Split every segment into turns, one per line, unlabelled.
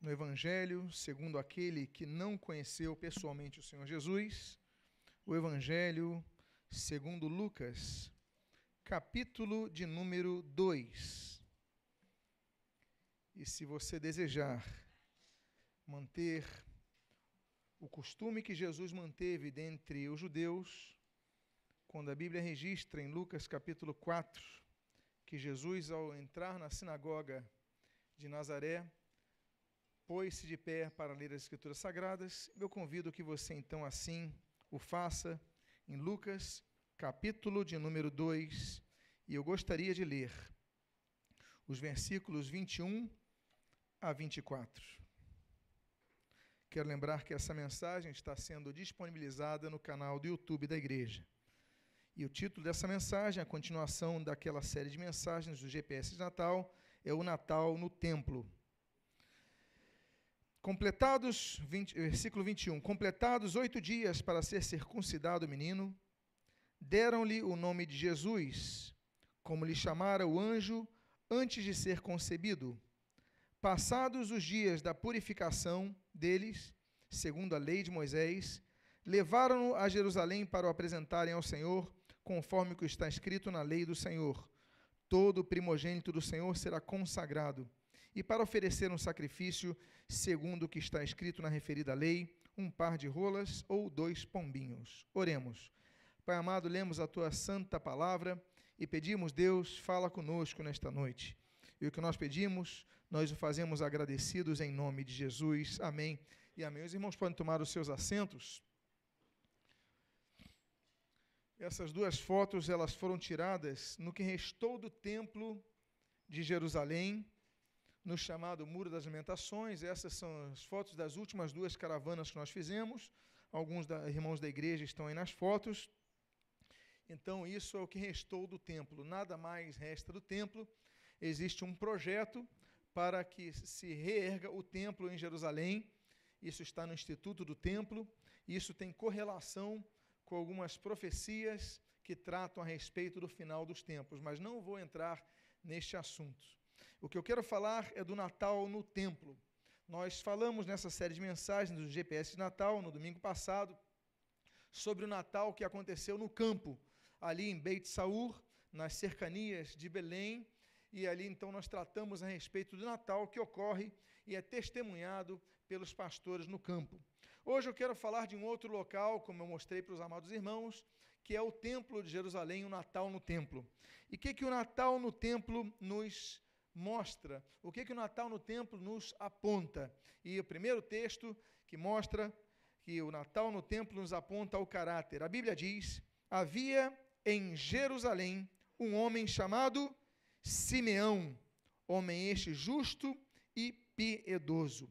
no Evangelho segundo aquele que não conheceu pessoalmente o Senhor Jesus, o Evangelho segundo Lucas, capítulo de número 2. E se você desejar manter o costume que Jesus manteve dentre os judeus, quando a Bíblia registra em Lucas capítulo 4 que Jesus, ao entrar na sinagoga de Nazaré, pôs-se de pé para ler as Escrituras Sagradas. Eu convido que você então assim o faça em Lucas, capítulo de número 2, e eu gostaria de ler os versículos 21 a 24. Quero lembrar que essa mensagem está sendo disponibilizada no canal do YouTube da igreja. E o título dessa mensagem, a continuação daquela série de mensagens do GPS de Natal, é o Natal no Templo. Completados, 20, versículo 21, completados oito dias para ser circuncidado o menino, deram-lhe o nome de Jesus, como lhe chamara o anjo antes de ser concebido. Passados os dias da purificação deles, segundo a lei de Moisés, levaram-no a Jerusalém para o apresentarem ao Senhor, conforme o que está escrito na lei do Senhor. Todo primogênito do Senhor será consagrado e para oferecer um sacrifício, segundo o que está escrito na referida lei, um par de rolas ou dois pombinhos. Oremos. Pai amado, lemos a tua santa palavra e pedimos, Deus, fala conosco nesta noite. E o que nós pedimos, nós o fazemos agradecidos em nome de Jesus. Amém. E amém. Os irmãos podem tomar os seus assentos. Essas duas fotos, elas foram tiradas no que restou do templo de Jerusalém, no chamado Muro das Lamentações. Essas são as fotos das últimas duas caravanas que nós fizemos. Alguns da, irmãos da igreja estão aí nas fotos. Então, isso é o que restou do templo. Nada mais resta do templo. Existe um projeto para que se reerga o templo em Jerusalém. Isso está no Instituto do Templo. Isso tem correlação com algumas profecias que tratam a respeito do final dos tempos, mas não vou entrar neste assunto. O que eu quero falar é do Natal no templo. Nós falamos nessa série de mensagens do GPS de Natal, no domingo passado, sobre o Natal que aconteceu no campo, ali em Beit Saur, nas cercanias de Belém, e ali então nós tratamos a respeito do Natal que ocorre e é testemunhado pelos pastores no campo. Hoje eu quero falar de um outro local, como eu mostrei para os amados irmãos, que é o Templo de Jerusalém, o Natal no Templo. E o que, que o Natal no Templo nos mostra, o que, que o Natal no templo nos aponta. E o primeiro texto que mostra que o Natal no templo nos aponta o caráter. A Bíblia diz: havia em Jerusalém um homem chamado Simeão, homem este justo e piedoso.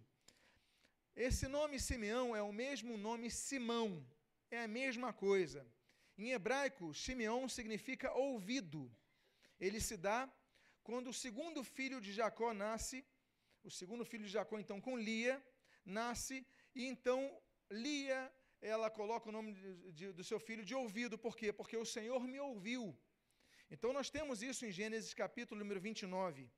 Esse nome Simeão é o mesmo nome Simão, é a mesma coisa. Em hebraico, Simeão significa ouvido. Ele se dá quando o segundo filho de Jacó nasce, o segundo filho de Jacó, então, com Lia, nasce, e então Lia, ela coloca o nome de, de, do seu filho de ouvido, por quê? Porque o Senhor me ouviu. Então, nós temos isso em Gênesis capítulo número 29.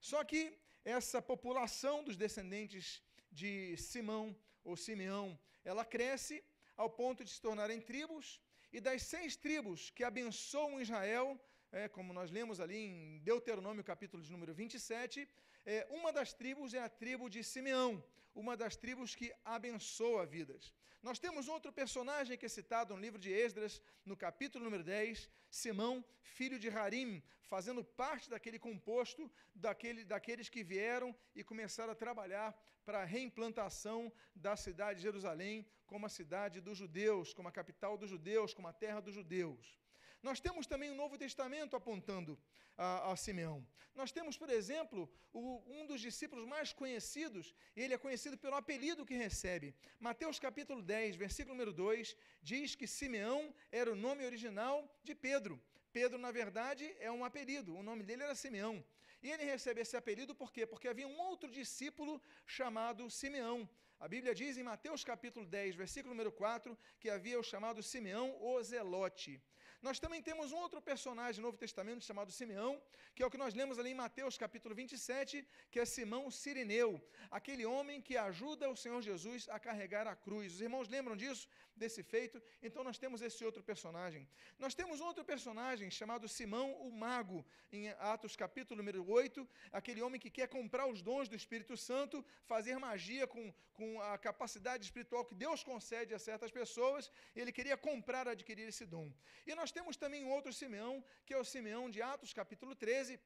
Só que essa população dos descendentes de Simão ou Simeão, ela cresce ao ponto de se tornarem tribos, e das seis tribos que abençoam Israel, é, como nós lemos ali em Deuteronômio, capítulo de número 27, é, uma das tribos é a tribo de Simeão, uma das tribos que abençoa vidas. Nós temos outro personagem que é citado no livro de Esdras, no capítulo número 10, Simão, filho de Harim, fazendo parte daquele composto daquele, daqueles que vieram e começaram a trabalhar para a reimplantação da cidade de Jerusalém como a cidade dos judeus, como a capital dos judeus, como a terra dos judeus. Nós temos também o Novo Testamento apontando a, a Simeão. Nós temos, por exemplo, o, um dos discípulos mais conhecidos, ele é conhecido pelo apelido que recebe. Mateus capítulo 10, versículo número 2, diz que Simeão era o nome original de Pedro. Pedro, na verdade, é um apelido, o nome dele era Simeão. E ele recebe esse apelido por quê? Porque havia um outro discípulo chamado Simeão. A Bíblia diz em Mateus capítulo 10, versículo número 4, que havia o chamado Simeão o Zelote. Nós também temos um outro personagem no Novo Testamento chamado Simeão, que é o que nós lemos ali em Mateus capítulo 27, que é Simão Sirineu, aquele homem que ajuda o Senhor Jesus a carregar a cruz. Os irmãos lembram disso, desse feito? Então nós temos esse outro personagem. Nós temos outro personagem chamado Simão o Mago, em Atos capítulo número 8, aquele homem que quer comprar os dons do Espírito Santo, fazer magia com, com a capacidade espiritual que Deus concede a certas pessoas, ele queria comprar, adquirir esse dom. E nós temos também outro Simeão, que é o Simeão de Atos, capítulo 13,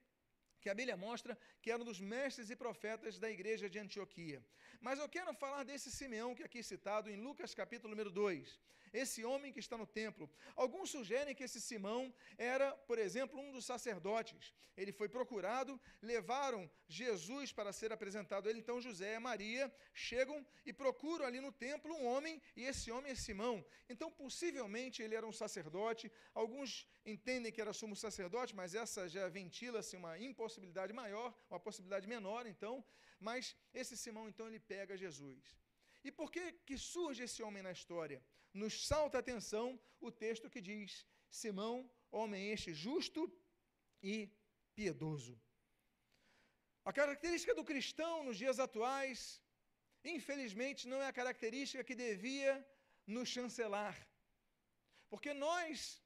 que a Bíblia mostra que era um dos mestres e profetas da igreja de Antioquia. Mas eu quero falar desse Simeão que é aqui citado em Lucas capítulo número 2. Esse homem que está no templo. Alguns sugerem que esse Simão era, por exemplo, um dos sacerdotes. Ele foi procurado, levaram Jesus para ser apresentado a ele. Então José e Maria chegam e procuram ali no templo um homem, e esse homem é Simão. Então, possivelmente, ele era um sacerdote. Alguns entendem que era sumo sacerdote, mas essa já ventila-se uma impossibilidade possibilidade maior, uma possibilidade menor, então, mas esse Simão, então, ele pega Jesus. E por que, que surge esse homem na história? Nos salta a atenção o texto que diz: Simão, homem este justo e piedoso. A característica do cristão nos dias atuais, infelizmente, não é a característica que devia nos chancelar. Porque nós,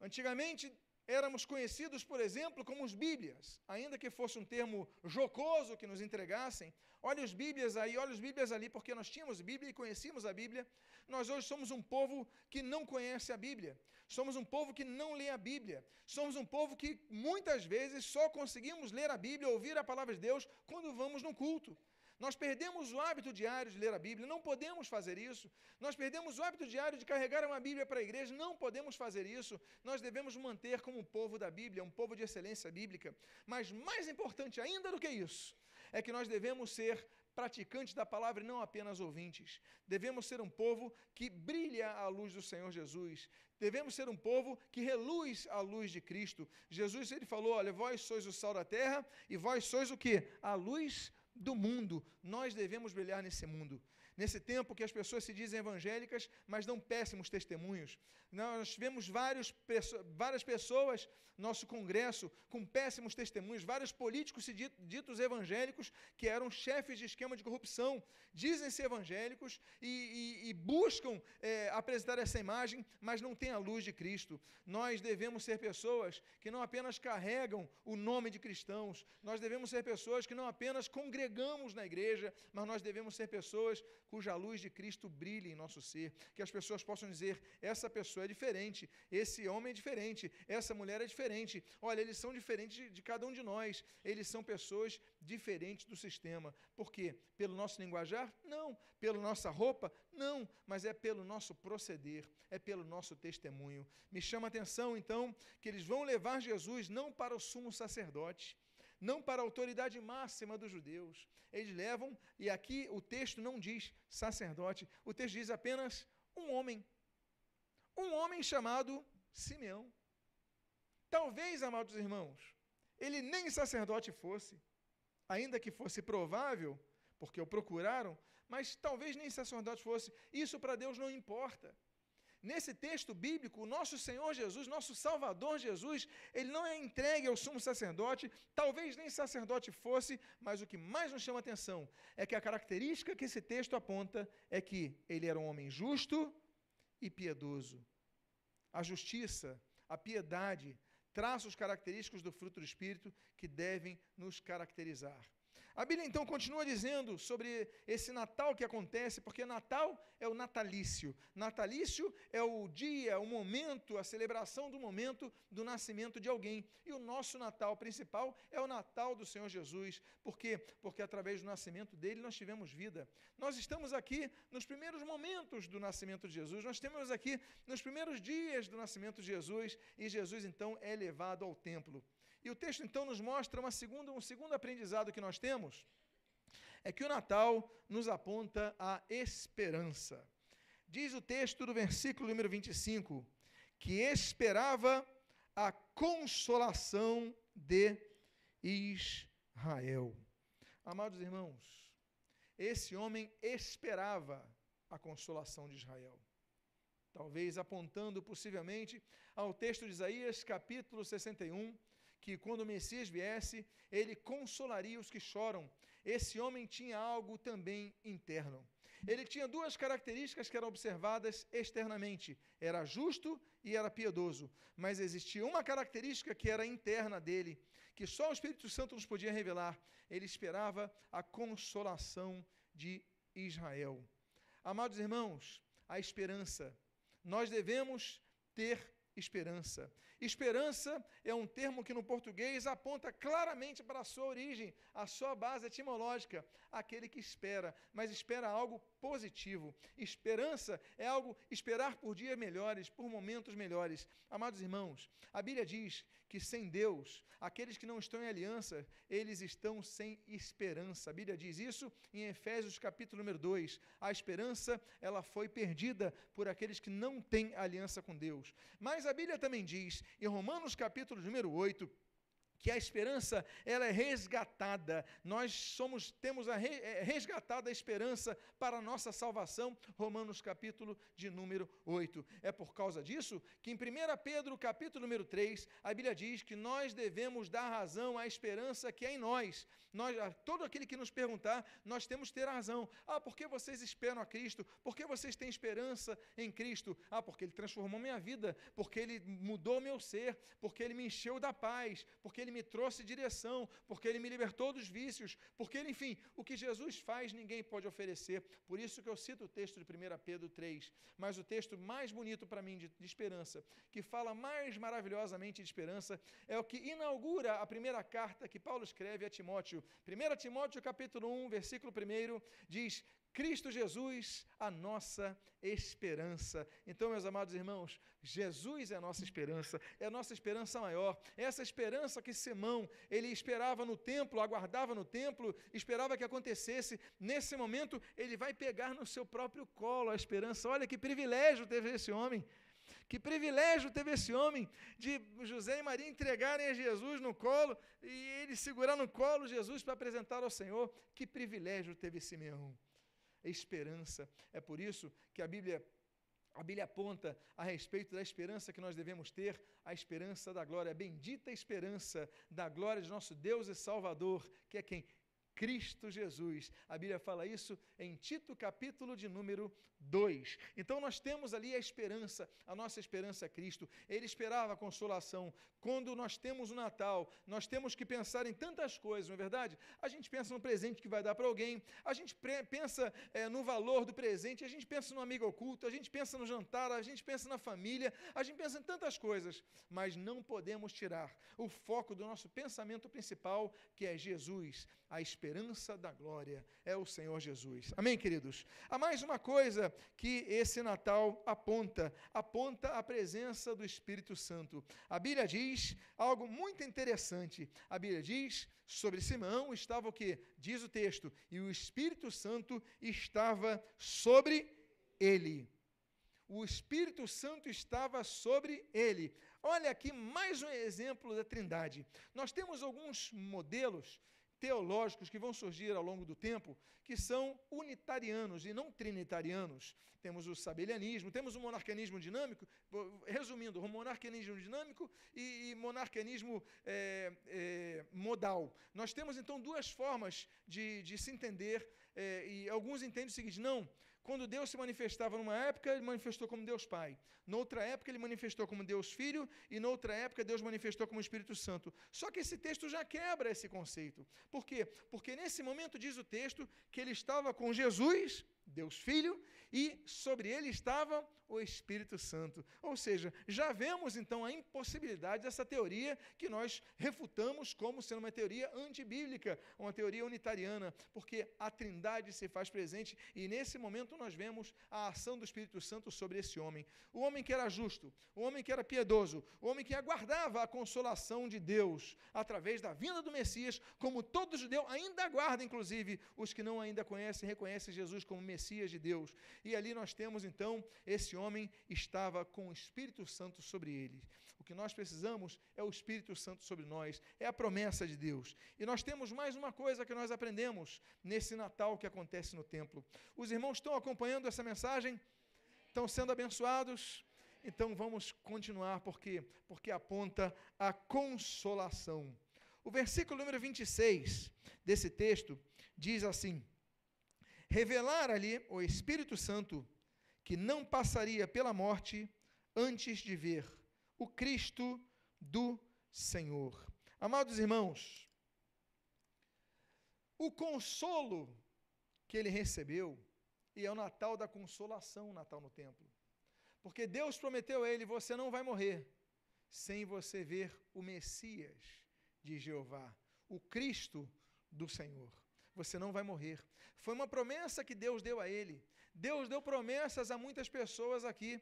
antigamente, éramos conhecidos, por exemplo, como os Bíblias, ainda que fosse um termo jocoso que nos entregassem. Olha os Bíblias aí, olha os Bíblias ali, porque nós tínhamos Bíblia e conhecíamos a Bíblia. Nós hoje somos um povo que não conhece a Bíblia. Somos um povo que não lê a Bíblia. Somos um povo que muitas vezes só conseguimos ler a Bíblia, ouvir a palavra de Deus quando vamos no culto. Nós perdemos o hábito diário de ler a Bíblia, não podemos fazer isso. Nós perdemos o hábito diário de carregar uma Bíblia para a igreja, não podemos fazer isso. Nós devemos manter como um povo da Bíblia, um povo de excelência bíblica. Mas mais importante ainda do que isso, é que nós devemos ser praticantes da palavra e não apenas ouvintes. Devemos ser um povo que brilha à luz do Senhor Jesus. Devemos ser um povo que reluz à luz de Cristo. Jesus ele falou: "Olha, vós sois o sal da terra e vós sois o que? A luz do mundo. Nós devemos brilhar nesse mundo. Nesse tempo que as pessoas se dizem evangélicas, mas dão péssimos testemunhos. Nós tivemos vários, várias pessoas, nosso congresso, com péssimos testemunhos, vários políticos ditos evangélicos que eram chefes de esquema de corrupção, dizem ser evangélicos e, e, e buscam é, apresentar essa imagem, mas não têm a luz de Cristo. Nós devemos ser pessoas que não apenas carregam o nome de cristãos, nós devemos ser pessoas que não apenas congregamos na igreja, mas nós devemos ser pessoas cuja luz de Cristo brilhe em nosso ser, que as pessoas possam dizer: essa pessoa é diferente, esse homem é diferente, essa mulher é diferente. Olha, eles são diferentes de, cada um de nós, eles são pessoas diferentes do sistema. Por quê? Pelo nosso linguajar? Não. Pela nossa roupa? Não. Mas é pelo nosso proceder, é pelo nosso testemunho. Me chama a atenção, então, que eles vão levar Jesus não para o sumo sacerdote não para a autoridade máxima dos judeus. Eles levam, e aqui o texto não diz sacerdote, o texto diz apenas um homem. Um homem chamado Simeão. Talvez, amados irmãos, ele nem sacerdote fosse, ainda que fosse provável, porque o procuraram, mas talvez nem sacerdote fosse. Isso para Deus não importa. Nesse texto bíblico, o nosso Senhor Jesus, nosso Salvador Jesus, ele não é entregue ao sumo sacerdote, talvez nem sacerdote fosse, mas o que mais nos chama a atenção é que a característica que esse texto aponta é que ele era um homem justo e piedoso. A justiça, a piedade, traços característicos do fruto do Espírito que devem nos caracterizar. A Bíblia então continua dizendo sobre esse Natal que acontece, porque Natal é o natalício. Natalício é o dia, o momento, a celebração do momento do nascimento de alguém. E o nosso Natal principal é o Natal do Senhor Jesus. Por quê? Porque através do nascimento dele nós tivemos vida. Nós estamos aqui nos primeiros momentos do nascimento de Jesus, nós estamos aqui nos primeiros dias do nascimento de Jesus, e Jesus então é levado ao templo. E o texto então nos mostra uma segunda, um segundo aprendizado que nós temos, é que o Natal nos aponta a esperança. Diz o texto do versículo número 25, que esperava a consolação de Israel. Amados irmãos, esse homem esperava a consolação de Israel. talvez apontando possivelmente ao texto de Isaías, capítulo 61, que quando o Messias viesse, ele consolaria os que choram. Esse homem tinha algo também interno. Ele tinha duas características que eram observadas externamente: era justo e era piedoso. Mas existia uma característica que era interna dele, que só o Espírito Santo nos podia revelar. Ele esperava a consolação de Israel. Amados irmãos, a esperança. Nós devemos ter esperança. Esperança é um termo que no português aponta claramente para a sua origem, a sua base etimológica, aquele que espera, mas espera algo positivo. Esperança é algo esperar por dias melhores, por momentos melhores. Amados irmãos, a Bíblia diz que sem Deus, aqueles que não estão em aliança, eles estão sem esperança. A Bíblia diz isso em Efésios capítulo número 2. A esperança, ela foi perdida por aqueles que não têm aliança com Deus. Mas a Bíblia também diz em Romanos capítulo número 8, que a esperança ela é resgatada. Nós somos temos a re, é, resgatada a esperança para a nossa salvação. Romanos capítulo de número 8. É por causa disso que em 1 Pedro capítulo número 3, a Bíblia diz que nós devemos dar razão à esperança que é em nós. Nós todo aquele que nos perguntar, nós temos que ter razão. Ah, por que vocês esperam a Cristo? Por que vocês têm esperança em Cristo? Ah, porque ele transformou minha vida, porque ele mudou meu ser, porque ele me encheu da paz, porque ele ele me trouxe direção, porque ele me libertou dos vícios, porque enfim, o que Jesus faz ninguém pode oferecer. Por isso que eu cito o texto de 1 Pedro 3, mas o texto mais bonito para mim de, de esperança, que fala mais maravilhosamente de esperança, é o que inaugura a primeira carta que Paulo escreve a Timóteo. 1 Timóteo capítulo 1, versículo 1, diz: Cristo Jesus, a nossa esperança. Então, meus amados irmãos, Jesus é a nossa esperança, é a nossa esperança maior. É essa esperança que Simão, ele esperava no templo, aguardava no templo, esperava que acontecesse. Nesse momento, ele vai pegar no seu próprio colo a esperança. Olha que privilégio teve esse homem. Que privilégio teve esse homem de José e Maria entregarem a Jesus no colo e ele segurar no colo Jesus para apresentar ao Senhor. Que privilégio teve Simeão esperança. É por isso que a Bíblia a Bíblia aponta a respeito da esperança que nós devemos ter, a esperança da glória, a bendita esperança da glória de nosso Deus e Salvador, que é quem Cristo Jesus. A Bíblia fala isso em Tito, capítulo de número 2. Então nós temos ali a esperança, a nossa esperança é Cristo. Ele esperava a consolação. Quando nós temos o Natal, nós temos que pensar em tantas coisas, não é verdade? A gente pensa no presente que vai dar para alguém, a gente pensa é, no valor do presente, a gente pensa no amigo oculto, a gente pensa no jantar, a gente pensa na família, a gente pensa em tantas coisas, mas não podemos tirar o foco do nosso pensamento principal, que é Jesus, a esperança da glória, é o Senhor Jesus. Amém, queridos? Há mais uma coisa que esse Natal aponta, aponta a presença do Espírito Santo. A Bíblia diz algo muito interessante. A Bíblia diz sobre Simão estava o que? Diz o texto, e o Espírito Santo estava sobre ele. O Espírito Santo estava sobre ele. Olha aqui mais um exemplo da Trindade. Nós temos alguns modelos teológicos que vão surgir ao longo do tempo, que são unitarianos e não trinitarianos. Temos o sabelianismo, temos o monarquianismo dinâmico, resumindo, o monarquianismo dinâmico e, e monarquianismo é, é, modal. Nós temos então duas formas de, de se entender, é, e alguns entendem o seguinte: não, quando Deus se manifestava numa época, ele manifestou como Deus Pai. Noutra época, ele manifestou como Deus Filho. E noutra época, Deus manifestou como Espírito Santo. Só que esse texto já quebra esse conceito. Por quê? Porque nesse momento diz o texto que ele estava com Jesus, Deus Filho, e sobre ele estava o Espírito Santo. Ou seja, já vemos então a impossibilidade dessa teoria que nós refutamos como sendo uma teoria antibíblica, uma teoria unitariana, porque a Trindade se faz presente e nesse momento nós vemos a ação do Espírito Santo sobre esse homem. O homem que era justo, o homem que era piedoso, o homem que aguardava a consolação de Deus através da vinda do Messias, como todo judeu ainda aguarda, inclusive os que não ainda conhecem, reconhecem Jesus como Messias de Deus. E ali nós temos então esse homem estava com o Espírito Santo sobre ele. O que nós precisamos é o Espírito Santo sobre nós, é a promessa de Deus. E nós temos mais uma coisa que nós aprendemos nesse Natal que acontece no templo. Os irmãos estão acompanhando essa mensagem? Estão sendo abençoados? Então vamos continuar, porque porque aponta a consolação. O versículo número 26 desse texto diz assim: Revelar ali o Espírito Santo que não passaria pela morte antes de ver o Cristo do Senhor. Amados irmãos, o consolo que ele recebeu, e é o Natal da consolação, o Natal no templo. Porque Deus prometeu a ele: você não vai morrer sem você ver o Messias de Jeová, o Cristo do Senhor. Você não vai morrer. Foi uma promessa que Deus deu a ele. Deus deu promessas a muitas pessoas aqui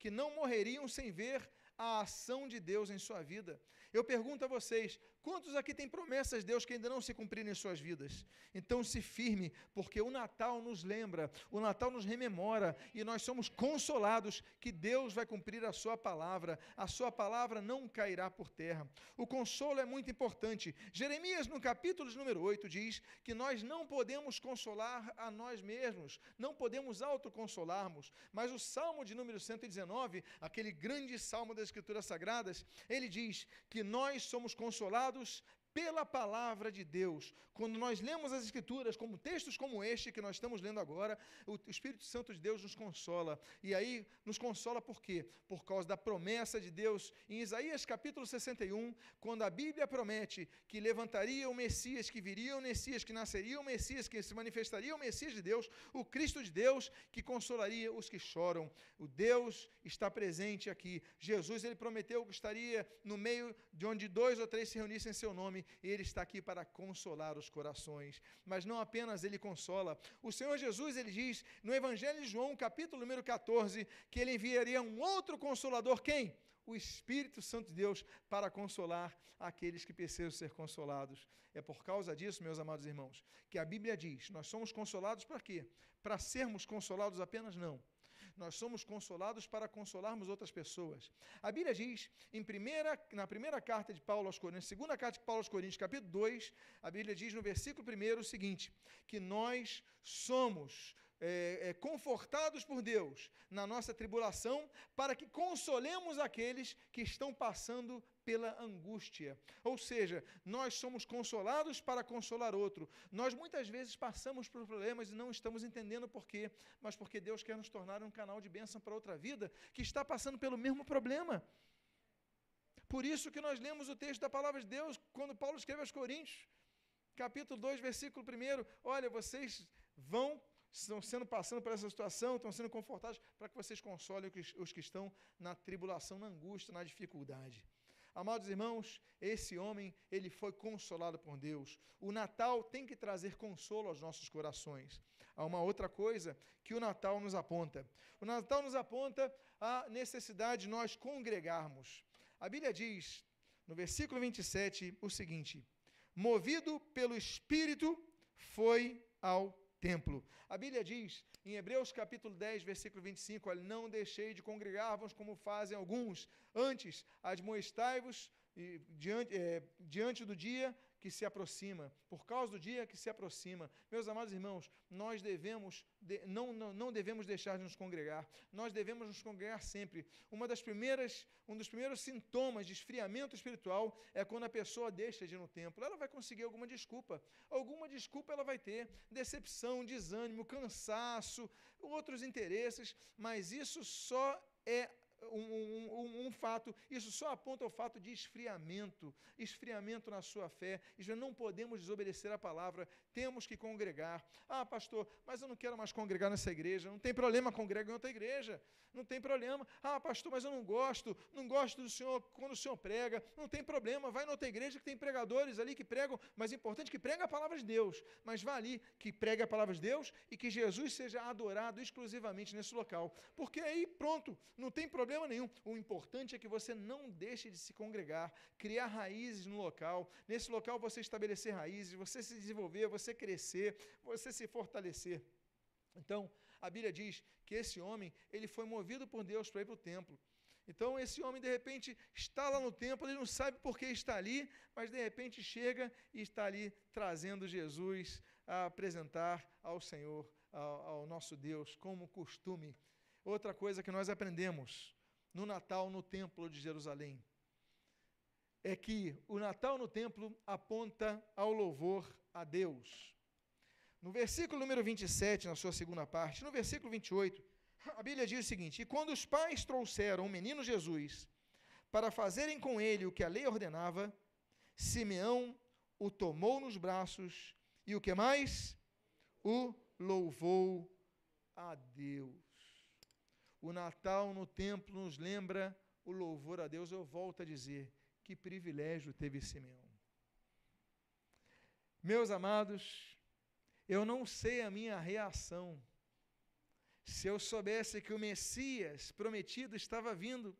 que não morreriam sem ver a ação de Deus em sua vida. Eu pergunto a vocês: quantos aqui têm promessas de Deus que ainda não se cumpriram em suas vidas? Então se firme, porque o Natal nos lembra, o Natal nos rememora e nós somos consolados que Deus vai cumprir a sua palavra. A sua palavra não cairá por terra. O consolo é muito importante. Jeremias, no capítulo número 8, diz que nós não podemos consolar a nós mesmos, não podemos autoconsolarmos. Mas o Salmo de número 119, aquele grande salmo das Escrituras Sagradas, ele diz que nós somos consolados pela palavra de Deus. Quando nós lemos as Escrituras, como textos como este que nós estamos lendo agora, o Espírito Santo de Deus nos consola. E aí, nos consola por quê? Por causa da promessa de Deus. Em Isaías capítulo 61, quando a Bíblia promete que levantaria o Messias, que viria o Messias, que nasceria o Messias, que se manifestaria o Messias de Deus, o Cristo de Deus, que consolaria os que choram. O Deus está presente aqui. Jesus, ele prometeu que estaria no meio de onde dois ou três se reunissem em seu nome ele está aqui para consolar os corações. Mas não apenas ele consola. O Senhor Jesus, ele diz no Evangelho de João, capítulo número 14, que ele enviaria um outro consolador, quem? O Espírito Santo de Deus para consolar aqueles que precisam ser consolados. É por causa disso, meus amados irmãos, que a Bíblia diz: nós somos consolados para quê? Para sermos consolados apenas? Não nós somos consolados para consolarmos outras pessoas. A Bíblia diz, em primeira, na primeira carta de Paulo aos Coríntios, segunda carta de Paulo aos Coríntios, capítulo 2, a Bíblia diz no versículo 1 o seguinte: que nós somos é, é, confortados por Deus na nossa tribulação, para que consolemos aqueles que estão passando pela angústia. Ou seja, nós somos consolados para consolar outro. Nós muitas vezes passamos por problemas e não estamos entendendo por quê, mas porque Deus quer nos tornar um canal de bênção para outra vida que está passando pelo mesmo problema. Por isso que nós lemos o texto da palavra de Deus quando Paulo escreve aos Coríntios, capítulo 2, versículo 1. Olha, vocês vão estão sendo passando por essa situação, estão sendo confortados para que vocês consolem os que estão na tribulação, na angústia, na dificuldade. Amados irmãos, esse homem, ele foi consolado por Deus. O Natal tem que trazer consolo aos nossos corações. Há uma outra coisa que o Natal nos aponta. O Natal nos aponta a necessidade de nós congregarmos. A Bíblia diz, no versículo 27, o seguinte: Movido pelo Espírito, foi ao templo. A Bíblia diz, em Hebreus capítulo 10, versículo 25, olha, não deixei de congregar-vos como fazem alguns, antes admoestai-vos diante, é, diante do dia que se aproxima, por causa do dia que se aproxima. Meus amados irmãos, nós devemos, de, não, não, não devemos deixar de nos congregar, nós devemos nos congregar sempre. Uma das primeiras, um dos primeiros sintomas de esfriamento espiritual é quando a pessoa deixa de ir no templo. Ela vai conseguir alguma desculpa, alguma desculpa ela vai ter, decepção, desânimo, cansaço, outros interesses, mas isso só é um, um, um, fato, isso só aponta o fato de esfriamento, esfriamento na sua fé. E não podemos desobedecer a palavra, temos que congregar. Ah, pastor, mas eu não quero mais congregar nessa igreja. Não tem problema, congrega em outra igreja. Não tem problema. Ah, pastor, mas eu não gosto, não gosto do senhor quando o senhor prega. Não tem problema, vai em outra igreja que tem pregadores ali que pregam, mas é importante que pregue a palavra de Deus. Mas vá ali que pregue a palavra de Deus e que Jesus seja adorado exclusivamente nesse local. Porque aí, pronto, não tem problema problema nenhum. O importante é que você não deixe de se congregar, criar raízes no local. Nesse local você estabelecer raízes, você se desenvolver, você crescer, você se fortalecer. Então, a Bíblia diz que esse homem, ele foi movido por Deus para ir para o templo. Então, esse homem, de repente, está lá no templo, ele não sabe por que está ali, mas de repente chega e está ali trazendo Jesus a apresentar ao Senhor, ao, ao nosso Deus, como costume Outra coisa que nós aprendemos no Natal no Templo de Jerusalém é que o Natal no templo aponta ao louvor a Deus. No versículo número 27, na sua segunda parte, no versículo 28, a Bíblia diz o seguinte: E quando os pais trouxeram o menino Jesus para fazerem com ele o que a lei ordenava, Simeão o tomou nos braços e o que mais? O louvou a Deus. O Natal no templo nos lembra o louvor a Deus. Eu volto a dizer: que privilégio teve Simeão. Meus amados, eu não sei a minha reação se eu soubesse que o Messias prometido estava vindo,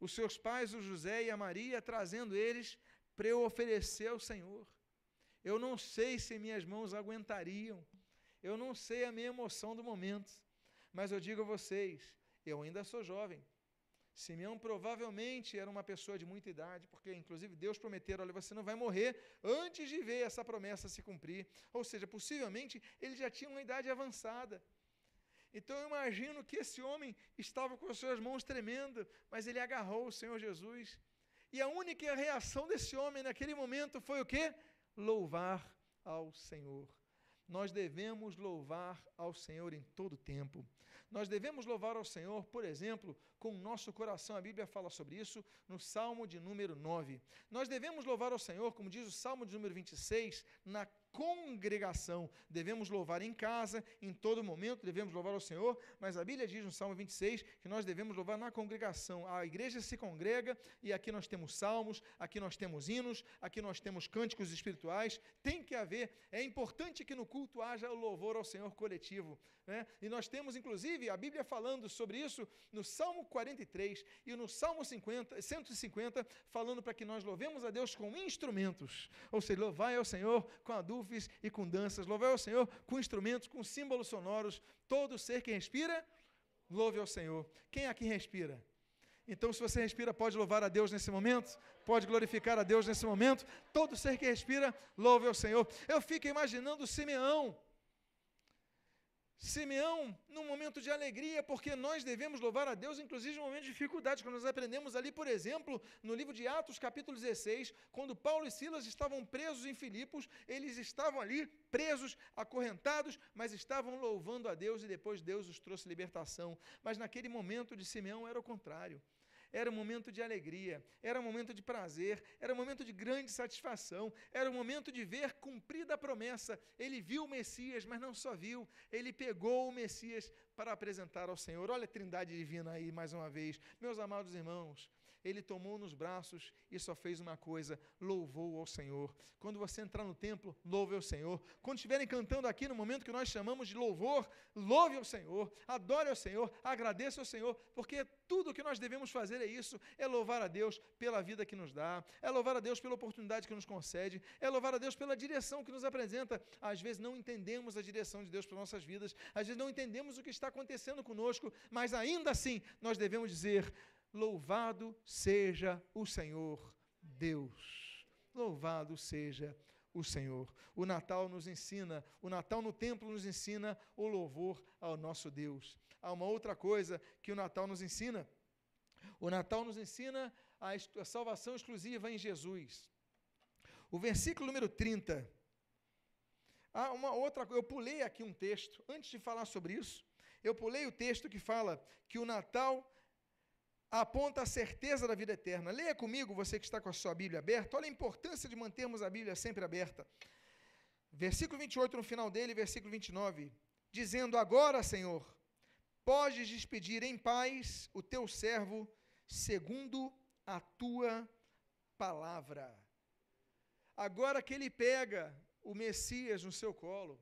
os seus pais, o José e a Maria, trazendo eles para eu oferecer ao Senhor. Eu não sei se minhas mãos aguentariam, eu não sei a minha emoção do momento, mas eu digo a vocês: eu ainda sou jovem. Simeão provavelmente era uma pessoa de muita idade, porque inclusive Deus prometeu: olha, você não vai morrer antes de ver essa promessa se cumprir. Ou seja, possivelmente ele já tinha uma idade avançada. Então eu imagino que esse homem estava com as suas mãos tremendo, mas ele agarrou o Senhor Jesus. E a única reação desse homem naquele momento foi o quê? Louvar ao Senhor. Nós devemos louvar ao Senhor em todo tempo. Nós devemos louvar ao Senhor, por exemplo, com o nosso coração. A Bíblia fala sobre isso no Salmo de número 9. Nós devemos louvar ao Senhor, como diz o Salmo de número 26, na congregação. Devemos louvar em casa, em todo momento, devemos louvar ao Senhor, mas a Bíblia diz no Salmo 26 que nós devemos louvar na congregação. A igreja se congrega e aqui nós temos salmos, aqui nós temos hinos, aqui nós temos cânticos espirituais. Tem que haver, é importante que no culto haja o louvor ao Senhor coletivo. Né? E nós temos, inclusive, a Bíblia falando sobre isso no Salmo 43 e no Salmo 50, 150, falando para que nós louvemos a Deus com instrumentos. Ou seja, louvai ao Senhor com a dúvida e com danças. Louvai ao Senhor com instrumentos, com símbolos sonoros. Todo ser que respira, louve ao Senhor. Quem aqui respira? Então, se você respira, pode louvar a Deus nesse momento, pode glorificar a Deus nesse momento. Todo ser que respira, louve ao Senhor. Eu fico imaginando Simeão Simeão, num momento de alegria, porque nós devemos louvar a Deus, inclusive em momentos de dificuldade, quando nós aprendemos ali, por exemplo, no livro de Atos, capítulo 16, quando Paulo e Silas estavam presos em Filipos, eles estavam ali presos, acorrentados, mas estavam louvando a Deus e depois Deus os trouxe libertação. Mas naquele momento de Simeão era o contrário era um momento de alegria, era um momento de prazer, era um momento de grande satisfação, era um momento de ver cumprida a promessa. Ele viu o Messias, mas não só viu, ele pegou o Messias para apresentar ao Senhor. Olha a trindade divina aí mais uma vez. Meus amados irmãos, ele tomou nos braços e só fez uma coisa: louvou ao Senhor. Quando você entrar no templo, louve ao Senhor. Quando estiverem cantando aqui no momento que nós chamamos de louvor, louve ao Senhor, adore ao Senhor, agradeça ao Senhor, porque tudo o que nós devemos fazer é isso: é louvar a Deus pela vida que nos dá, é louvar a Deus pela oportunidade que nos concede, é louvar a Deus pela direção que nos apresenta. Às vezes não entendemos a direção de Deus para nossas vidas, às vezes não entendemos o que está acontecendo conosco, mas ainda assim nós devemos dizer: Louvado seja o Senhor Deus. Louvado seja o Senhor. O Natal nos ensina, o Natal no templo nos ensina o louvor ao nosso Deus. Há uma outra coisa que o Natal nos ensina. O Natal nos ensina a, salvação exclusiva em Jesus. O versículo número 30. Há uma outra eu pulei aqui um texto antes de falar sobre isso. Eu pulei o texto que fala que o Natal aponta a certeza da vida eterna. Leia comigo, você que está com a sua Bíblia aberta, olha a importância de mantermos a Bíblia sempre aberta. Versículo 28 no final dele, versículo 29, dizendo: Agora, Senhor, podes despedir em paz o teu servo, segundo a tua palavra. Agora que ele pega o Messias no seu colo,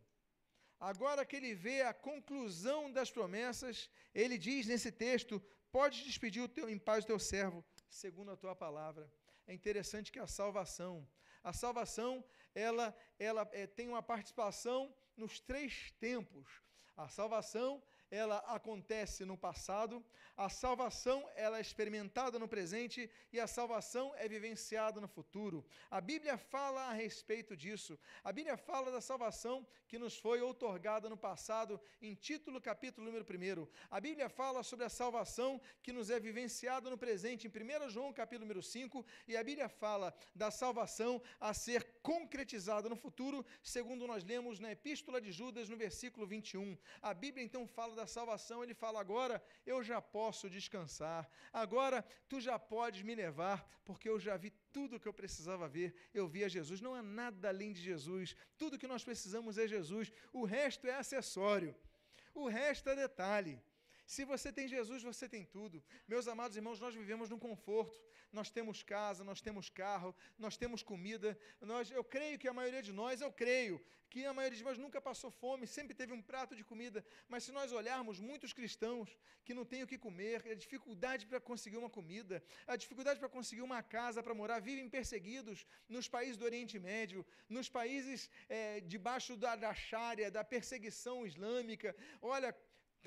agora que ele vê a conclusão das promessas, ele diz nesse texto: Pode despedir o teu, em paz o teu servo, segundo a tua palavra. É interessante que a salvação, a salvação, ela, ela é, tem uma participação nos três tempos. A salvação, ela acontece no passado, a salvação ela é experimentada no presente e a salvação é vivenciada no futuro. A Bíblia fala a respeito disso. A Bíblia fala da salvação que nos foi outorgada no passado, em título, capítulo número 1. A Bíblia fala sobre a salvação que nos é vivenciada no presente, em 1 João, capítulo número 5, e a Bíblia fala da salvação a ser concretizada no futuro, segundo nós lemos na Epístola de Judas, no versículo 21. A Bíblia então fala da salvação, ele fala agora eu já posso descansar, agora tu já podes me levar, porque eu já vi tudo o que eu precisava ver, eu via Jesus, não há nada além de Jesus, tudo que nós precisamos é Jesus, o resto é acessório, o resto é detalhe. Se você tem Jesus, você tem tudo. Meus amados irmãos, nós vivemos num conforto. Nós temos casa, nós temos carro, nós temos comida. Nós, eu creio que a maioria de nós, eu creio que a maioria de nós nunca passou fome, sempre teve um prato de comida. Mas se nós olharmos muitos cristãos que não têm o que comer, a dificuldade para conseguir uma comida, a dificuldade para conseguir uma casa para morar, vivem perseguidos nos países do Oriente Médio, nos países é, debaixo da, da Sharia, da perseguição islâmica. Olha,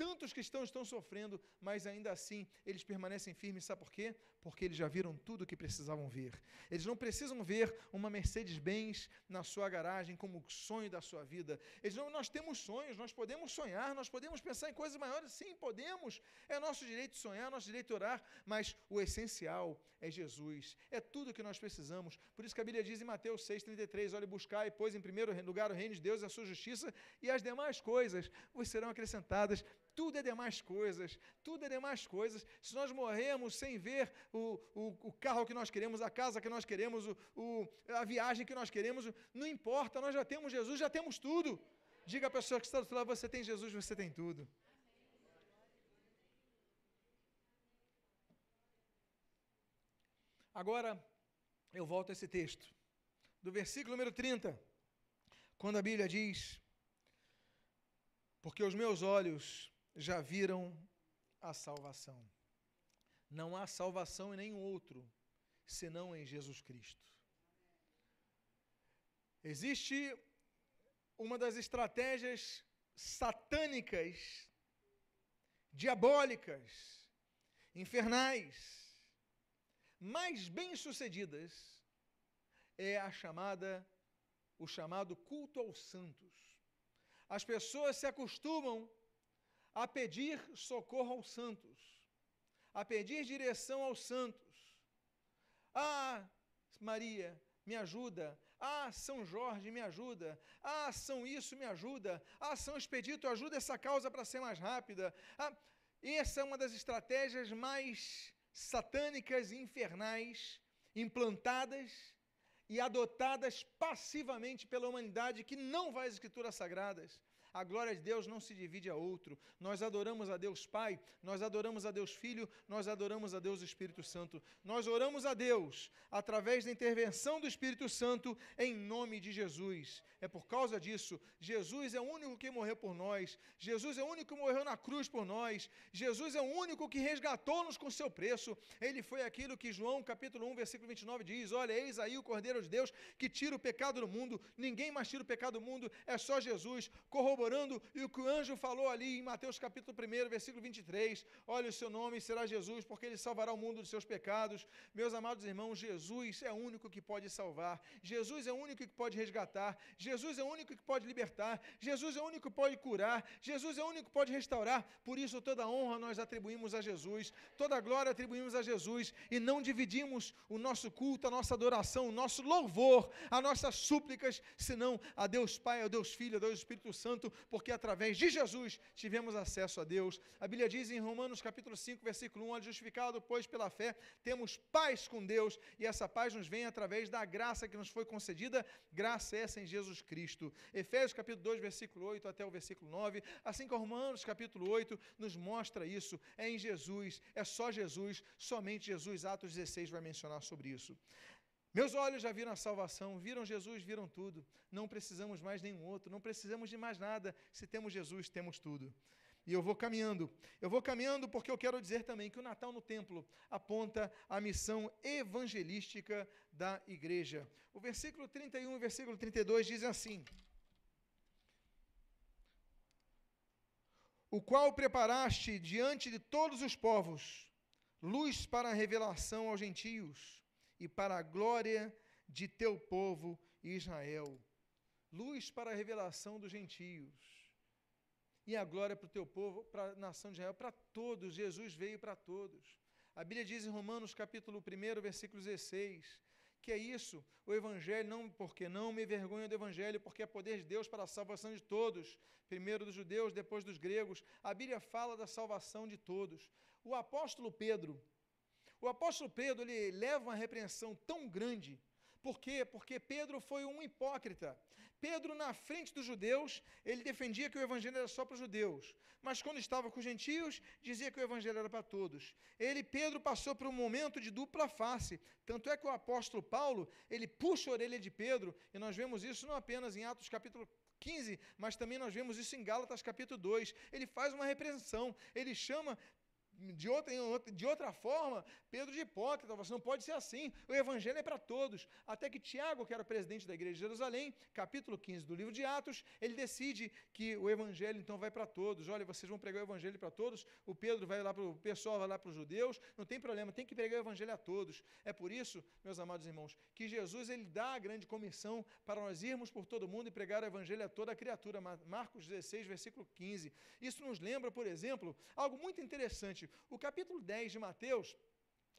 Tantos cristãos estão sofrendo, mas ainda assim eles permanecem firmes, sabe por quê? Porque eles já viram tudo o que precisavam ver. Eles não precisam ver uma Mercedes-Benz na sua garagem como sonho da sua vida. Eles não, nós temos sonhos, nós podemos sonhar, nós podemos pensar em coisas maiores, sim, podemos. É nosso direito sonhar, nosso direito orar, mas o essencial é Jesus. É tudo o que nós precisamos. Por isso que a Bíblia diz em Mateus 6,33: olhe, buscar e pois em primeiro lugar o reino de Deus e a sua justiça, e as demais coisas vos serão acrescentadas tudo é demais coisas, tudo é demais coisas. Se nós morrermos sem ver o, o, o carro que nós queremos, a casa que nós queremos, o, o, a viagem que nós queremos, não importa, nós já temos Jesus, já temos tudo. Diga à pessoa que está do outro lado, você tem Jesus, você tem tudo. Agora, eu volto a esse texto, do versículo número 30, quando a Bíblia diz: Porque os meus olhos já viram a salvação. Não há salvação em nenhum outro, senão em Jesus Cristo. Existe uma das estratégias satânicas, diabólicas, infernais, mais bem-sucedidas, é a chamada o chamado culto aos santos. As pessoas se acostumam a pedir socorro aos santos, a pedir direção aos santos. Ah, Maria, me ajuda. Ah, São Jorge, me ajuda. Ah, São isso, me ajuda. Ah, São Expedito, ajuda essa causa para ser mais rápida. Ah, essa é uma das estratégias mais satânicas e infernais implantadas e adotadas passivamente pela humanidade que não vai às escrituras sagradas. A glória de Deus não se divide a outro. Nós adoramos a Deus Pai, nós adoramos a Deus Filho, nós adoramos a Deus Espírito Santo. Nós oramos a Deus através da intervenção do Espírito Santo em nome de Jesus. É por causa disso, Jesus é o único que morreu por nós. Jesus é o único que morreu na cruz por nós. Jesus é o único que resgatou-nos com seu preço. Ele foi aquilo que João, capítulo 1, versículo 29 diz: "Olha, eis aí o Cordeiro de Deus que tira o pecado do mundo. Ninguém mais tira o pecado do mundo, é só Jesus." Corroborou e o que o anjo falou ali em Mateus capítulo 1, versículo 23. Olha, o seu nome será Jesus, porque ele salvará o mundo dos seus pecados. Meus amados irmãos, Jesus é o único que pode salvar. Jesus é o único que pode resgatar. Jesus é o único que pode libertar. Jesus é o único que pode curar. Jesus é o único que pode restaurar. Por isso, toda honra nós atribuímos a Jesus, toda glória atribuímos a Jesus e não dividimos o nosso culto, a nossa adoração, o nosso louvor, as nossas súplicas, senão a Deus Pai, a Deus Filho, a Deus Espírito Santo porque através de Jesus tivemos acesso a Deus. A Bíblia diz em Romanos capítulo 5, versículo 1, justificado, pois, pela fé, temos paz com Deus, e essa paz nos vem através da graça que nos foi concedida, graça essa em Jesus Cristo. Efésios capítulo 2, versículo 8 até o versículo 9, assim como Romanos capítulo 8 nos mostra isso, é em Jesus, é só Jesus, somente Jesus, Atos 16 vai mencionar sobre isso. Meus olhos já viram a salvação, viram Jesus, viram tudo. Não precisamos mais nenhum outro, não precisamos de mais nada. Se temos Jesus, temos tudo. E eu vou caminhando. Eu vou caminhando porque eu quero dizer também que o Natal no templo aponta a missão evangelística da igreja. O versículo 31 e o versículo 32 dizem assim: o qual preparaste diante de todos os povos, luz para a revelação aos gentios e para a glória de teu povo Israel. Luz para a revelação dos gentios. E a glória para o teu povo, para a nação de Israel, para todos. Jesus veio para todos. A Bíblia diz em Romanos capítulo 1, versículo 16, que é isso, o Evangelho, não porque não me vergonho do Evangelho, porque é poder de Deus para a salvação de todos, primeiro dos judeus, depois dos gregos. A Bíblia fala da salvação de todos. O apóstolo Pedro, o apóstolo Pedro, ele leva uma repreensão tão grande por quê? Porque Pedro foi um hipócrita. Pedro, na frente dos judeus, ele defendia que o evangelho era só para os judeus. Mas quando estava com os gentios, dizia que o evangelho era para todos. Ele, Pedro, passou por um momento de dupla face. Tanto é que o apóstolo Paulo, ele puxa a orelha de Pedro, e nós vemos isso não apenas em Atos capítulo 15, mas também nós vemos isso em Gálatas capítulo 2. Ele faz uma repreensão, ele chama de outra, de outra forma, Pedro de hipócrita, você não pode ser assim. O evangelho é para todos. Até que Tiago, que era presidente da igreja de Jerusalém, capítulo 15 do livro de Atos, ele decide que o evangelho então vai para todos. Olha, vocês vão pregar o evangelho para todos. O Pedro vai lá para o pessoal, vai lá para os judeus. Não tem problema, tem que pregar o evangelho a todos. É por isso, meus amados irmãos, que Jesus ele dá a grande comissão para nós irmos por todo mundo e pregar o evangelho a toda a criatura. Marcos 16, versículo 15. Isso nos lembra, por exemplo, algo muito interessante. O capítulo 10 de Mateus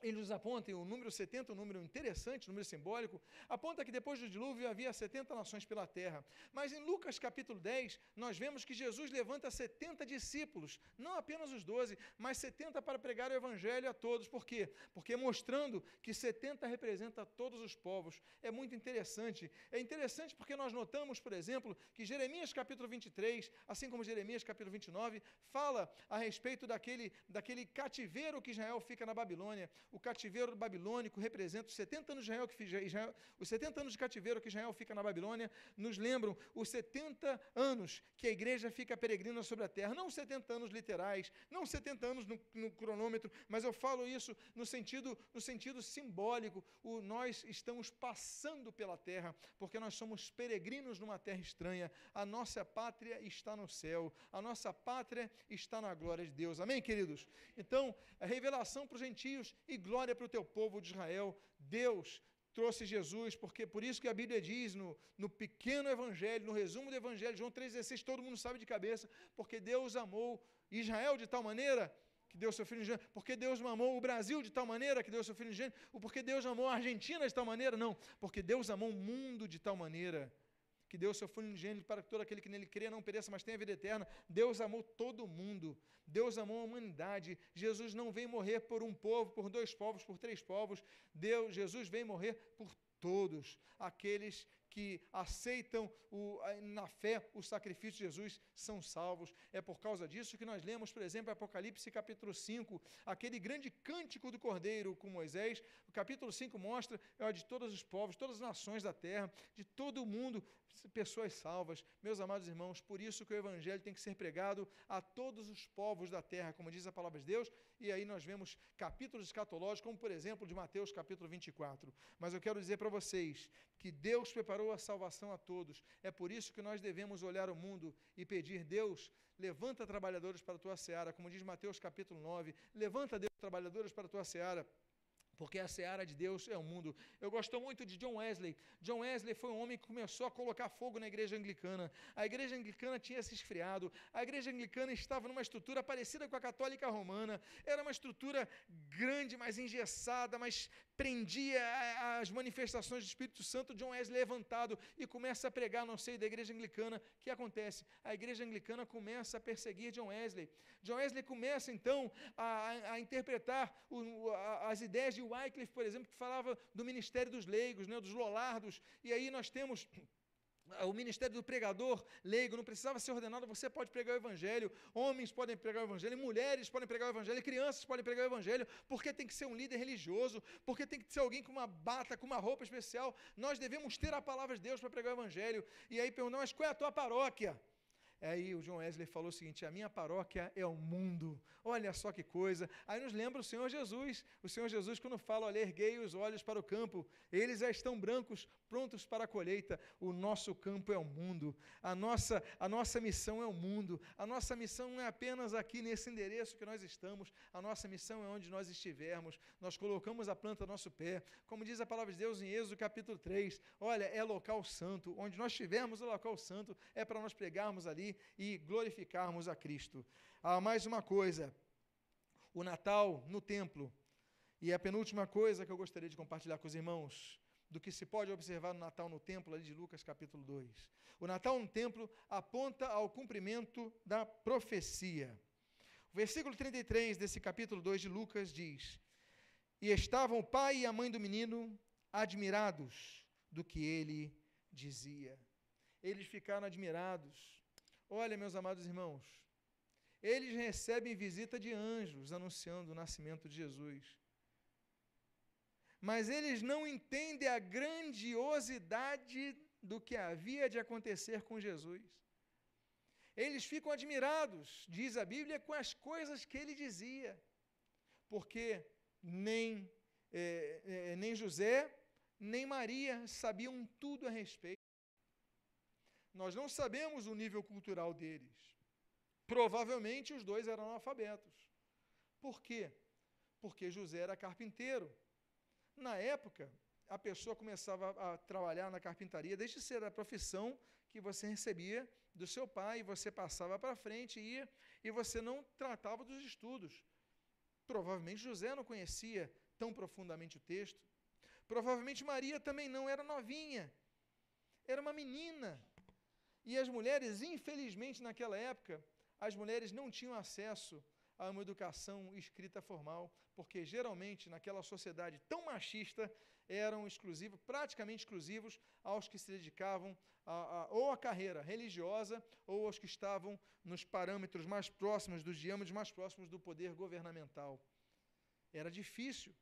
ele nos o número 70, um número interessante, um número simbólico, aponta que depois do dilúvio havia 70 nações pela terra. Mas em Lucas capítulo 10, nós vemos que Jesus levanta 70 discípulos, não apenas os 12, mas 70 para pregar o evangelho a todos. Por quê? Porque mostrando que 70 representa todos os povos. É muito interessante. É interessante porque nós notamos, por exemplo, que Jeremias capítulo 23, assim como Jeremias capítulo 29, fala a respeito daquele, daquele cativeiro que Israel fica na Babilônia o cativeiro babilônico representa os 70 anos de Israel, que Israel, os 70 anos de cativeiro que Israel fica na Babilônia, nos lembram os 70 anos que a igreja fica peregrina sobre a terra, não 70 anos literais, não 70 anos no, no cronômetro, mas eu falo isso no sentido, no sentido simbólico, o, nós estamos passando pela terra, porque nós somos peregrinos numa terra estranha, a nossa pátria está no céu, a nossa pátria está na glória de Deus, amém queridos? Então, a revelação para os gentios e glória para o teu povo de Israel. Deus trouxe Jesus, porque por isso que a Bíblia diz no, no pequeno evangelho, no resumo do evangelho, João 3,16, todo mundo sabe de cabeça, porque Deus amou Israel de tal maneira que deu seu filho ingênuo, porque Deus amou o Brasil de tal maneira que deu seu filho ingênuo, ou porque Deus amou a Argentina de tal maneira, não, porque Deus amou o mundo de tal maneira que deu seu Filho ingênuo para que todo aquele que nele crê não pereça, mas tenha vida eterna. Deus amou todo mundo. Deus amou a humanidade. Jesus não veio morrer por um povo, por dois povos, por três povos. Deus, Jesus veio morrer por todos aqueles que aceitam o, na fé o sacrifício de Jesus são salvos. É por causa disso que nós lemos, por exemplo, Apocalipse capítulo 5, aquele grande cântico do Cordeiro com Moisés. O capítulo 5 mostra é de todos os povos, todas as nações da terra, de todo o mundo, pessoas salvas. Meus amados irmãos, por isso que o evangelho tem que ser pregado a todos os povos da terra, como diz a palavra de Deus. E aí nós vemos capítulos escatológicos, como por exemplo de Mateus capítulo 24. Mas eu quero dizer para vocês que Deus preparou a salvação a todos. É por isso que nós devemos olhar o mundo e pedir: Deus, levanta trabalhadores para a tua seara, como diz Mateus capítulo 9. Levanta, Deus, trabalhadores para a tua seara porque a seara de Deus é o mundo. Eu gosto muito de John Wesley. John Wesley foi um homem que começou a colocar fogo na igreja anglicana. A igreja anglicana tinha se esfriado. A igreja anglicana estava numa estrutura parecida com a católica romana. Era uma estrutura grande, mais engessada, mas prendia as manifestações do Espírito Santo. John Wesley levantado e começa a pregar no seio da igreja anglicana. O que acontece? A igreja anglicana começa a perseguir John Wesley. John Wesley começa então a, a interpretar o, a, as ideias de Wycliffe, por exemplo, que falava do ministério dos leigos, né, dos lolardos, e aí nós temos o ministério do pregador leigo não precisava ser ordenado, você pode pregar o evangelho, homens podem pregar o evangelho, mulheres podem pregar o evangelho, crianças podem pregar o evangelho, porque tem que ser um líder religioso, porque tem que ser alguém com uma bata, com uma roupa especial. Nós devemos ter a palavra de Deus para pregar o evangelho. E aí perguntam, mas qual é a tua paróquia? Aí o John Wesley falou o seguinte: a minha paróquia é o mundo. Olha só que coisa. Aí nos lembra o Senhor Jesus. O Senhor Jesus, quando fala, olha, erguei os olhos para o campo, eles já estão brancos, prontos para a colheita. O nosso campo é o mundo. A nossa, a nossa missão é o mundo. A nossa missão não é apenas aqui nesse endereço que nós estamos. A nossa missão é onde nós estivermos. Nós colocamos a planta do nosso pé. Como diz a palavra de Deus em Êxodo capítulo 3. Olha, é local santo. Onde nós estivermos, o local santo é para nós pregarmos ali e glorificarmos a Cristo. Há mais uma coisa: o Natal no templo. E a penúltima coisa que eu gostaria de compartilhar com os irmãos, do que se pode observar no Natal no templo, ali de Lucas capítulo 2. O Natal no templo aponta ao cumprimento da profecia. O versículo 33 desse capítulo 2 de Lucas diz: E estavam o pai e a mãe do menino admirados do que ele dizia. Eles ficaram admirados. Olha, meus amados irmãos, eles recebem visita de anjos anunciando o nascimento de Jesus. Mas eles não entendem a grandiosidade do que havia de acontecer com Jesus. Eles ficam admirados, diz a Bíblia, com as coisas que ele dizia, porque nem, é, é, nem José, nem Maria sabiam tudo a respeito. Nós não sabemos o nível cultural deles. Provavelmente os dois eram analfabetos. Por quê? Porque José era carpinteiro. Na época, a pessoa começava a trabalhar na carpintaria desde ser a profissão que você recebia do seu pai, você passava para frente e ia, e você não tratava dos estudos. Provavelmente José não conhecia tão profundamente o texto. Provavelmente Maria também não era novinha. Era uma menina. E as mulheres, infelizmente, naquela época, as mulheres não tinham acesso a uma educação escrita formal, porque geralmente naquela sociedade tão machista eram exclusivos, praticamente exclusivos aos que se dedicavam a, a, ou à carreira religiosa ou aos que estavam nos parâmetros mais próximos, dos diâmetros mais próximos do poder governamental. Era difícil,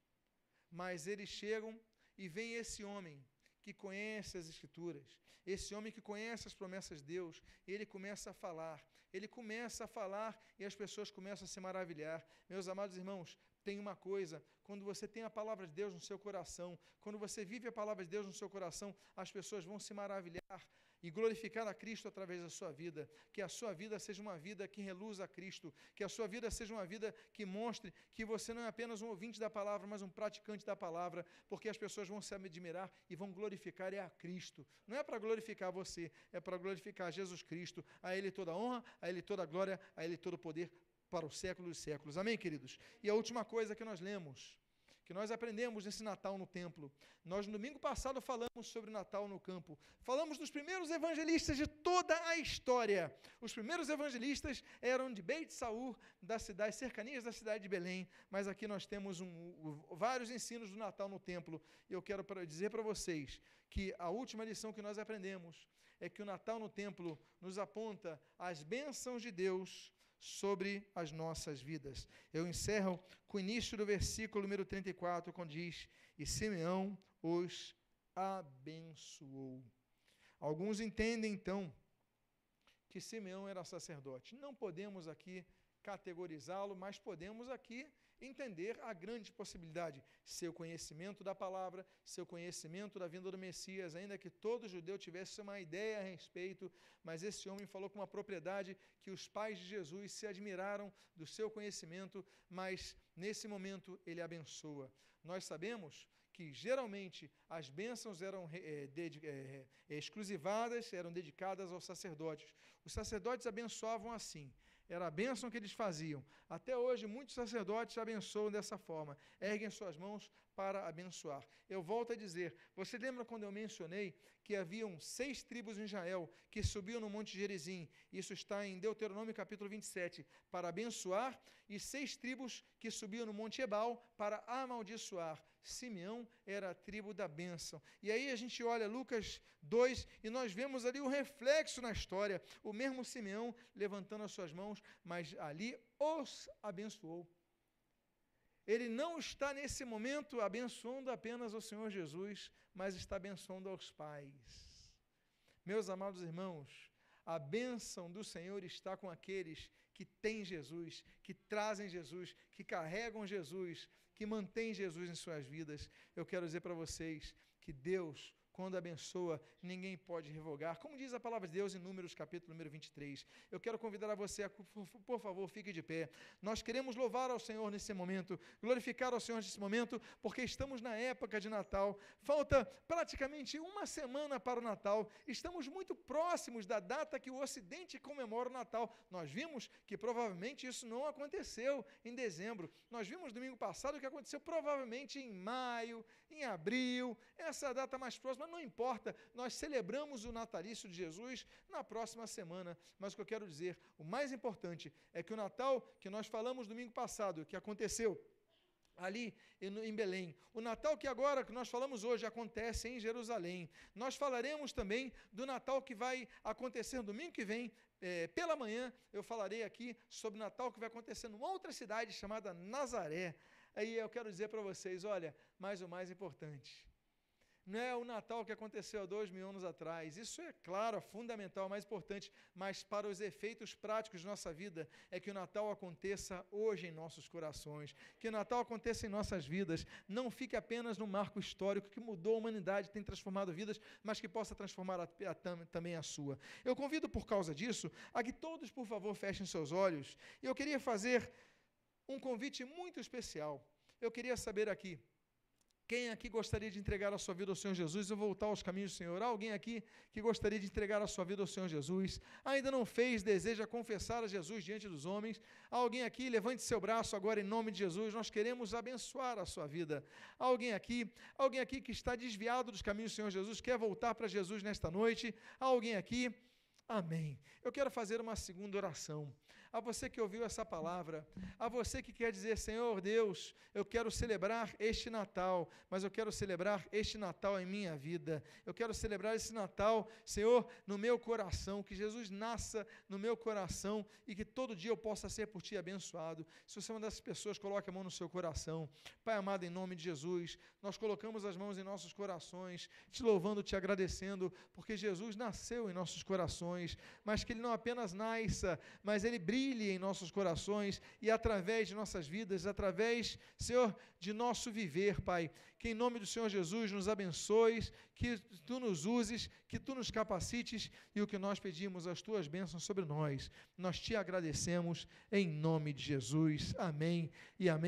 mas eles chegam e vem esse homem que conhece as Escrituras, esse homem que conhece as promessas de Deus, ele começa a falar, ele começa a falar e as pessoas começam a se maravilhar. Meus amados irmãos, tem uma coisa, quando você tem a palavra de Deus no seu coração, quando você vive a palavra de Deus no seu coração, as pessoas vão se maravilhar e glorificar a Cristo através da sua vida. Que a sua vida seja uma vida que reluza a Cristo, que a sua vida seja uma vida que mostre que você não é apenas um ouvinte da palavra, mas um praticante da palavra, porque as pessoas vão se admirar e vão glorificar é a Cristo. Não é para glorificar você, é para glorificar Jesus Cristo. A Ele toda a honra, a Ele toda a glória, a Ele todo o poder para o século dos séculos. Amém, queridos? E a última coisa que nós lemos que nós aprendemos nesse Natal no templo. Nós, no domingo passado, falamos sobre Natal no campo. Falamos dos primeiros evangelistas de toda a história. Os primeiros evangelistas eram de Beit Saul, das cidades cercanias da cidade de Belém. Mas aqui nós temos um, vários ensinos do Natal no templo. E eu quero dizer para vocês que a última lição que nós aprendemos é que o Natal no templo nos aponta as bênçãos de Deus sobre as nossas vidas. Eu encerro com o início do versículo número 34, quando diz: E Simeão os abençoou. Alguns entendem então que Simeão era sacerdote. Não podemos aqui categorizá-lo, mas podemos aqui entender a grande possibilidade, seu conhecimento da palavra, seu conhecimento da vinda do Messias, ainda que todo judeu tivesse uma ideia a respeito, mas esse homem falou com uma propriedade que os pais de Jesus se admiraram do seu conhecimento, mas nesse momento ele abençoa. Nós sabemos que geralmente as bênçãos eram é, é, exclusivadas, eram dedicadas aos sacerdotes. Os sacerdotes abençoavam assim: era a bênção que eles faziam. Até hoje, muitos sacerdotes abençoam dessa forma, erguem suas mãos para abençoar. Eu volto a dizer: você lembra quando eu mencionei que haviam seis tribos em Israel que subiam no Monte Gerizim? Isso está em Deuteronômio capítulo 27, para abençoar, e seis tribos que subiam no Monte Ebal para amaldiçoar. Simeão era a tribo da bênção. E aí a gente olha Lucas 2 e nós vemos ali o reflexo na história. O mesmo Simeão levantando as suas mãos, mas ali os abençoou. Ele não está nesse momento abençoando apenas o Senhor Jesus, mas está abençoando aos pais. Meus amados irmãos, A bênção do Senhor está com aqueles que têm Jesus, que trazem Jesus, que carregam Jesus, que mantêm Jesus em suas vidas. Eu quero dizer para vocês que Deus quando abençoa, ninguém pode revogar. Como diz a palavra de Deus em Números, capítulo número 23. Eu quero convidar a você, a, por favor, fique de pé. Nós queremos louvar ao Senhor nesse momento, glorificar ao Senhor nesse momento, porque estamos na época de Natal. Falta praticamente uma semana para o Natal. Estamos muito próximos da data que o Ocidente comemora o Natal. Nós vimos que provavelmente isso não aconteceu em dezembro. Nós vimos domingo passado que aconteceu provavelmente em maio, em abril, essa data mais próxima não importa, nós celebramos o natalício de Jesus na próxima semana. Mas o que eu quero dizer, o mais importante é que o Natal que nós falamos domingo passado, que aconteceu ali em Belém. O Natal que agora, que nós falamos hoje, acontece em Jerusalém. Nós falaremos também do Natal que vai acontecer domingo que vem, é, pela manhã, eu falarei aqui sobre o Natal que vai acontecer numa outra cidade chamada Nazaré. Aí eu quero dizer para vocês, olha, mas o mais importante, não é o Natal que aconteceu há dois mil anos atrás. Isso é claro, é fundamental, mais importante, mas para os efeitos práticos de nossa vida é que o Natal aconteça hoje em nossos corações, que o Natal aconteça em nossas vidas, não fique apenas no marco histórico que mudou a humanidade, tem transformado vidas, mas que possa transformar a, a, também a sua. Eu convido por causa disso a que todos, por favor, fechem seus olhos. E eu queria fazer um convite muito especial. Eu queria saber aqui quem aqui gostaria de entregar a sua vida ao Senhor Jesus e voltar aos caminhos do Senhor? Alguém aqui que gostaria de entregar a sua vida ao Senhor Jesus? Ainda não fez, deseja confessar a Jesus diante dos homens? Alguém aqui, levante seu braço agora em nome de Jesus, nós queremos abençoar a sua vida. Alguém aqui, alguém aqui que está desviado dos caminhos do Senhor Jesus, quer voltar para Jesus nesta noite? Alguém aqui? Amém. Eu quero fazer uma segunda oração a você que ouviu essa palavra, a você que quer dizer, Senhor Deus, eu quero celebrar este Natal, mas eu quero celebrar este Natal em minha vida. Eu quero celebrar esse Natal, Senhor, no meu coração, que Jesus nasça no meu coração e que todo dia eu possa ser por ti abençoado. Se você é uma dessas pessoas, coloque a mão no seu coração. Pai amado, em nome de Jesus, nós colocamos as mãos em nossos corações, te louvando, te agradecendo, porque Jesus nasceu em nossos corações, mas que ele não apenas nasça, mas ele brilha brilhe em nossos corações e através de nossas vidas, através, Senhor, de nosso viver, Pai. Que em nome do Senhor Jesus nos abençoes, que tu nos uses, que tu nos capacites e o que nós pedimos, as tuas bênçãos sobre nós. Nós te agradecemos em nome de Jesus. Amém e amém.